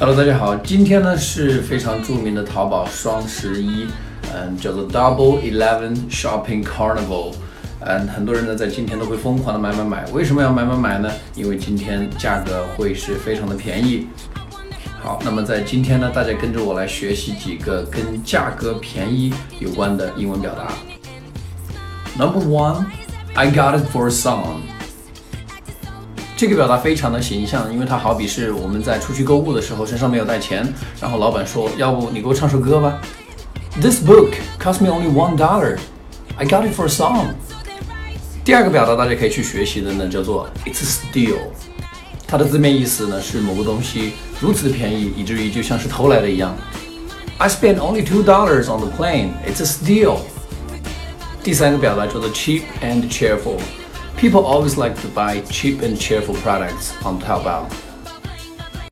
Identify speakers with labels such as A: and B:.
A: Hello，大家好，今天呢是非常著名的淘宝双十一，嗯，叫做 Double Eleven Shopping Carnival，嗯，很多人呢在今天都会疯狂的买买买，为什么要买买买呢？因为今天价格会是非常的便宜。好，那么在今天呢，大家跟着我来学习几个跟价格便宜有关的英文表达。Number one, I got it for song. 这个表达非常的形象，因为它好比是我们在出去购物的时候，身上没有带钱，然后老板说：“要不你给我唱首歌吧。” This book cost me only one dollar. I got it for a song. 第二个表达大家可以去学习的呢，叫做 It's a steal。它的字面意思呢是某个东西如此的便宜，以至于就像是偷来的一样。I spent only two dollars on the plane. It's a steal. 第三个表达叫做 cheap and cheerful。 People always like to buy cheap and cheerful products on Taobao.